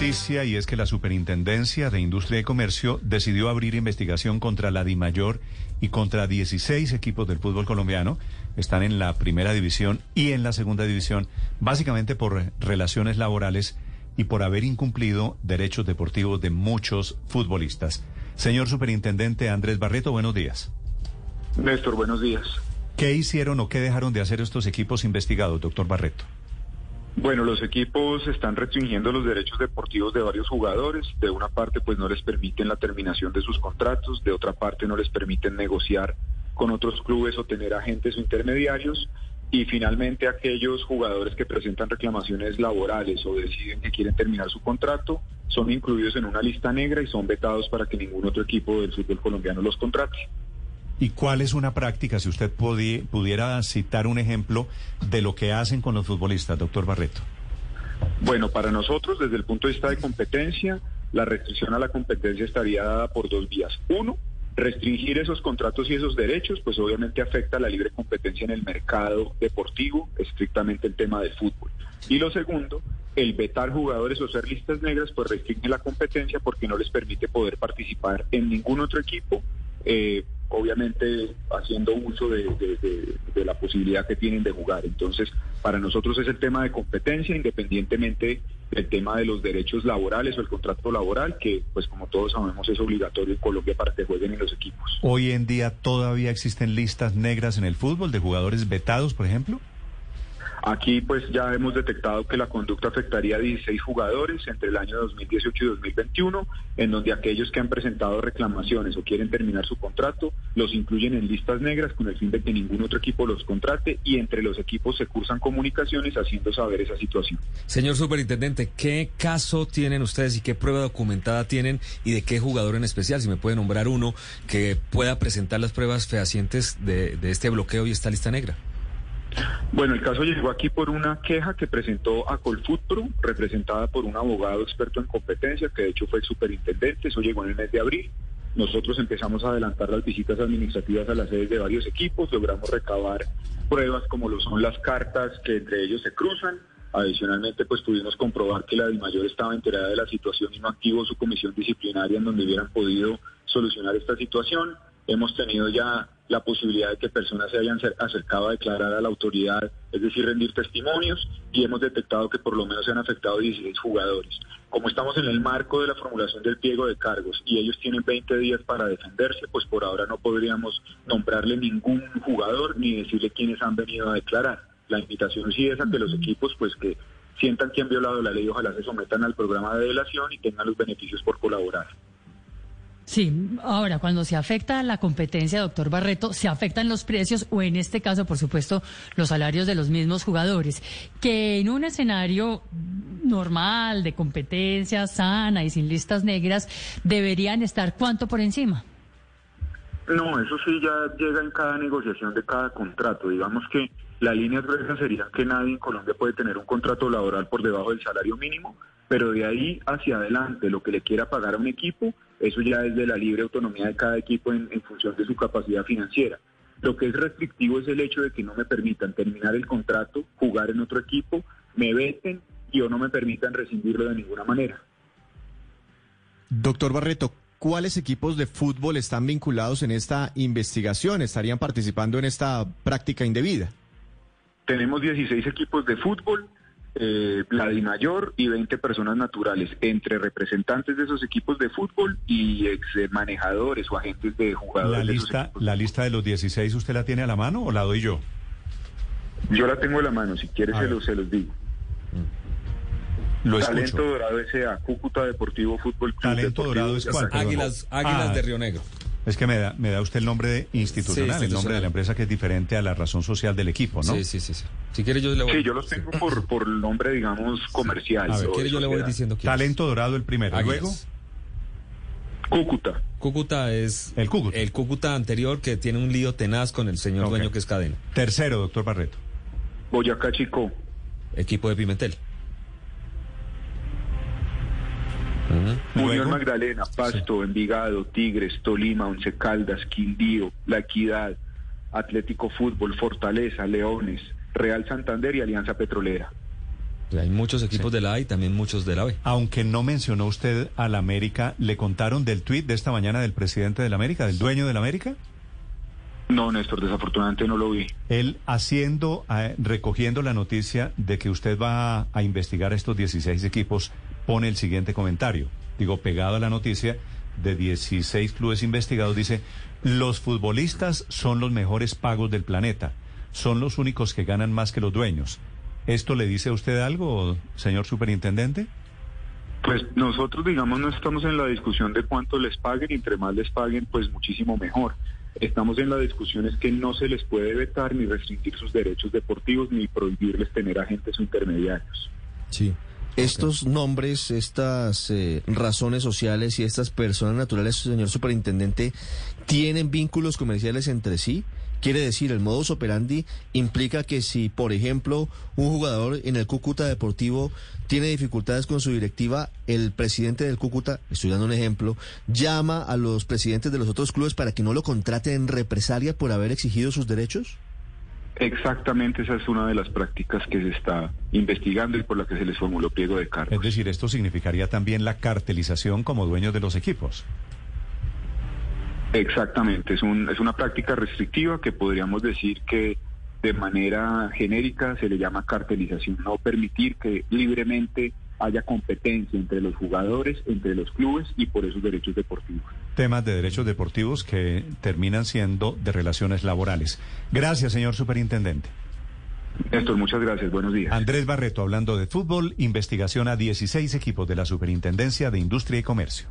noticia y es que la Superintendencia de Industria y Comercio decidió abrir investigación contra la DIMAYOR y contra 16 equipos del fútbol colombiano. Están en la primera división y en la segunda división, básicamente por relaciones laborales y por haber incumplido derechos deportivos de muchos futbolistas. Señor Superintendente Andrés Barreto, buenos días. Néstor, buenos días. ¿Qué hicieron o qué dejaron de hacer estos equipos investigados, doctor Barreto? Bueno, los equipos están restringiendo los derechos deportivos de varios jugadores. De una parte, pues no les permiten la terminación de sus contratos, de otra parte, no les permiten negociar con otros clubes o tener agentes o intermediarios. Y finalmente, aquellos jugadores que presentan reclamaciones laborales o deciden que quieren terminar su contrato son incluidos en una lista negra y son vetados para que ningún otro equipo del fútbol colombiano los contrate. ¿Y cuál es una práctica, si usted pudiera citar un ejemplo de lo que hacen con los futbolistas, doctor Barreto? Bueno, para nosotros, desde el punto de vista de competencia, la restricción a la competencia estaría dada por dos vías. Uno, restringir esos contratos y esos derechos, pues obviamente afecta a la libre competencia en el mercado deportivo, estrictamente el tema del fútbol. Y lo segundo, el vetar jugadores o ser listas negras, pues restringe la competencia porque no les permite poder participar en ningún otro equipo. Eh, obviamente haciendo uso de, la posibilidad que tienen de jugar. Entonces, para nosotros es el tema de competencia, independientemente del tema de los derechos laborales o el contrato laboral, que pues como todos sabemos es obligatorio en Colombia para que jueguen en los equipos. Hoy en día todavía existen listas negras en el fútbol de jugadores vetados, por ejemplo. Aquí pues ya hemos detectado que la conducta afectaría a 16 jugadores entre el año 2018 y 2021, en donde aquellos que han presentado reclamaciones o quieren terminar su contrato los incluyen en listas negras con el fin de que ningún otro equipo los contrate y entre los equipos se cursan comunicaciones haciendo saber esa situación. Señor Superintendente, ¿qué caso tienen ustedes y qué prueba documentada tienen y de qué jugador en especial? Si me puede nombrar uno que pueda presentar las pruebas fehacientes de, de este bloqueo y esta lista negra. Bueno, el caso llegó aquí por una queja que presentó a Colfutpro, representada por un abogado experto en competencia, que de hecho fue el superintendente, eso llegó en el mes de abril. Nosotros empezamos a adelantar las visitas administrativas a las sedes de varios equipos, logramos recabar pruebas como lo son las cartas que entre ellos se cruzan. Adicionalmente, pues pudimos comprobar que la del mayor estaba enterada de la situación y no activó su comisión disciplinaria en donde hubieran podido solucionar esta situación. Hemos tenido ya la posibilidad de que personas se hayan acercado a declarar a la autoridad, es decir, rendir testimonios, y hemos detectado que por lo menos se han afectado 16 jugadores. Como estamos en el marco de la formulación del pliego de cargos y ellos tienen 20 días para defenderse, pues por ahora no podríamos nombrarle ningún jugador ni decirle quiénes han venido a declarar. La invitación sí es a que los equipos, pues que sientan que han violado la ley, ojalá se sometan al programa de delación y tengan los beneficios por colaborar. Sí, ahora cuando se afecta la competencia, doctor Barreto, se afectan los precios o en este caso, por supuesto, los salarios de los mismos jugadores, que en un escenario normal de competencia sana y sin listas negras deberían estar cuánto por encima. No, eso sí ya llega en cada negociación de cada contrato. Digamos que la línea gruesa sería que nadie en Colombia puede tener un contrato laboral por debajo del salario mínimo, pero de ahí hacia adelante lo que le quiera pagar a un equipo eso ya es de la libre autonomía de cada equipo en, función de su capacidad financiera. Lo que es restrictivo es el hecho de que no me permitan terminar el contrato, jugar en otro equipo, me veten y o no me permitan rescindirlo de ninguna manera. Doctor Barreto, ¿cuáles equipos de fútbol están vinculados en esta investigación? ¿Estarían participando en esta práctica indebida? Tenemos 16 equipos de fútbol, eh, la mayor y 20 personas naturales, entre representantes de esos equipos de fútbol y ex manejadores o agentes de jugadores. ¿La lista, ¿La lista de los 16 usted la tiene a la mano o la doy yo? Yo la tengo a la mano, si quiere se, los, se los digo. Lo Talento Dorado S.A., Cúcuta Deportivo Fútbol Club. Talento Dorado es cuál? Águilas, Águilas de Río Negro. Es que me da, me da usted el nombre institucional, el nombre de la empresa que es diferente a la razón social del equipo, ¿no? Sí, sí, sí. Si quiere yo le voy... Sí, yo los tengo por, por el nombre, digamos, comercial. A ver, quiere yo le voy diciendo quién Talento Dorado el primero. Luego... Cúcuta. Cúcuta es el Cúcuta. el Cúcuta anterior que tiene un lío tenaz con el señor dueño que es cadena. Tercero, doctor Barreto. Boyacá Chico. Equipo de Pimentel. Unión Magdalena, Pasto, Envigado, Tigres, Tolima, Once Caldas, Quindío, La Equidad, Atlético Fútbol, Fortaleza, Leones, Real Santander y Alianza Petrolera. Hay muchos equipos de la A y también muchos de la B. Aunque no mencionó usted al América, ¿le contaron del tuit de esta mañana del presidente del América, del dueño del América? No, Néstor, desafortunadamente no lo vi. Él haciendo, eh, recogiendo la noticia de que usted va a investigar estos 16 equipos, pone el siguiente comentario. Digo, pegado a la noticia de 16 clubes investigados, dice, los futbolistas son los mejores pagos del planeta, son los únicos que ganan más que los dueños. ¿Esto le dice a usted algo, señor superintendente? Pues nosotros, digamos, no estamos en la discusión de cuánto les paguen, y entre más les paguen, pues muchísimo mejor. Estamos en la discusión es que no se les puede vetar ni restringir sus derechos deportivos ni prohibirles tener agentes intermediarios. Sí. Estos nombres, estas eh, razones sociales y estas personas naturales, señor superintendente, ¿tienen vínculos comerciales entre sí? Quiere decir, el modus operandi implica que si, por ejemplo, un jugador en el Cúcuta Deportivo tiene dificultades con su directiva, el presidente del Cúcuta, estoy dando un ejemplo, llama a los presidentes de los otros clubes para que no lo contraten en represalia por haber exigido sus derechos? Exactamente, esa es una de las prácticas que se está investigando y por la que se les formuló pliego de cargos. Es decir, esto significaría también la cartelización como dueños de los equipos. Exactamente, es, un, es una práctica restrictiva que podríamos decir que de manera genérica se le llama cartelización, no permitir que libremente haya competencia entre los jugadores, entre los clubes y por esos derechos deportivos. Temas de derechos deportivos que terminan siendo de relaciones laborales. Gracias, señor superintendente. Néstor, muchas gracias. Buenos días. Andrés Barreto, hablando de fútbol, investigación a 16 equipos de la Superintendencia de Industria y Comercio.